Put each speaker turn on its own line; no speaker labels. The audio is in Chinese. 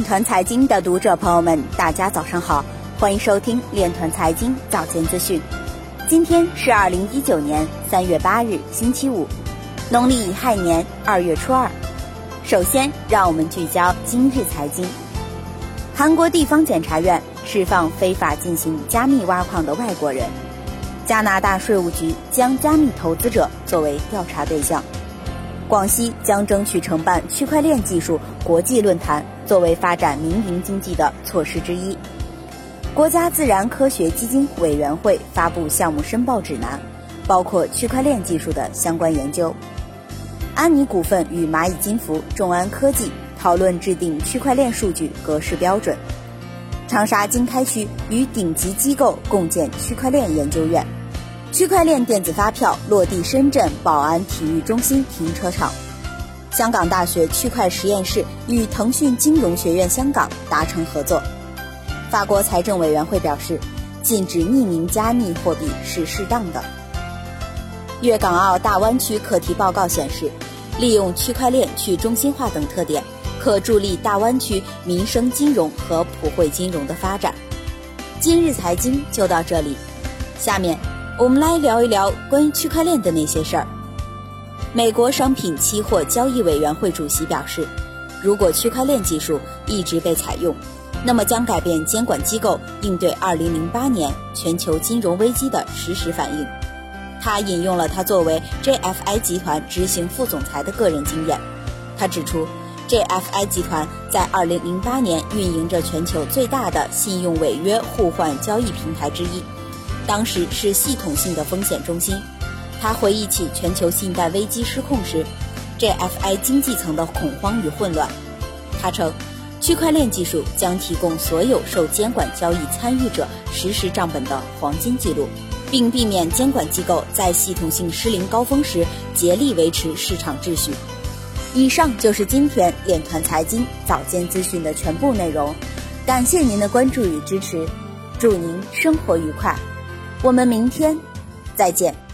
链团财经的读者朋友们，大家早上好，欢迎收听链团财经早间资讯。今天是二零一九年三月八日，星期五，农历乙亥年二月初二。首先，让我们聚焦今日财经。韩国地方检察院释放非法进行加密挖矿的外国人。加拿大税务局将加密投资者作为调查对象。广西将争取承办区块链技术国际论坛，作为发展民营经济的措施之一。国家自然科学基金委员会发布项目申报指南，包括区块链技术的相关研究。安妮股份与蚂蚁金服、众安科技讨论制定区块链数据格式标准。长沙经开区与顶级机构共建区块链研究院。区块链电子发票落地深圳宝安体育中心停车场。香港大学区块实验室与腾讯金融学院香港达成合作。法国财政委员会表示，禁止匿名加密货币是适当的。粤港澳大湾区课题报告显示，利用区块链去中心化等特点，可助力大湾区民生金融和普惠金融的发展。今日财经就到这里，下面。我们来聊一聊关于区块链的那些事儿。美国商品期货交易委员会主席表示，如果区块链技术一直被采用，那么将改变监管机构应对2008年全球金融危机的实时反应。他引用了他作为 JFI 集团执行副总裁的个人经验。他指出，JFI 集团在2008年运营着全球最大的信用违约互换交易平台之一。当时是系统性的风险中心。他回忆起全球信贷危机失控时，JFI 经济层的恐慌与混乱。他称，区块链技术将提供所有受监管交易参与者实时账本的黄金记录，并避免监管机构在系统性失灵高峰时竭力维持市场秩序。以上就是今天链团财经早间资讯的全部内容，感谢您的关注与支持，祝您生活愉快。我们明天再见。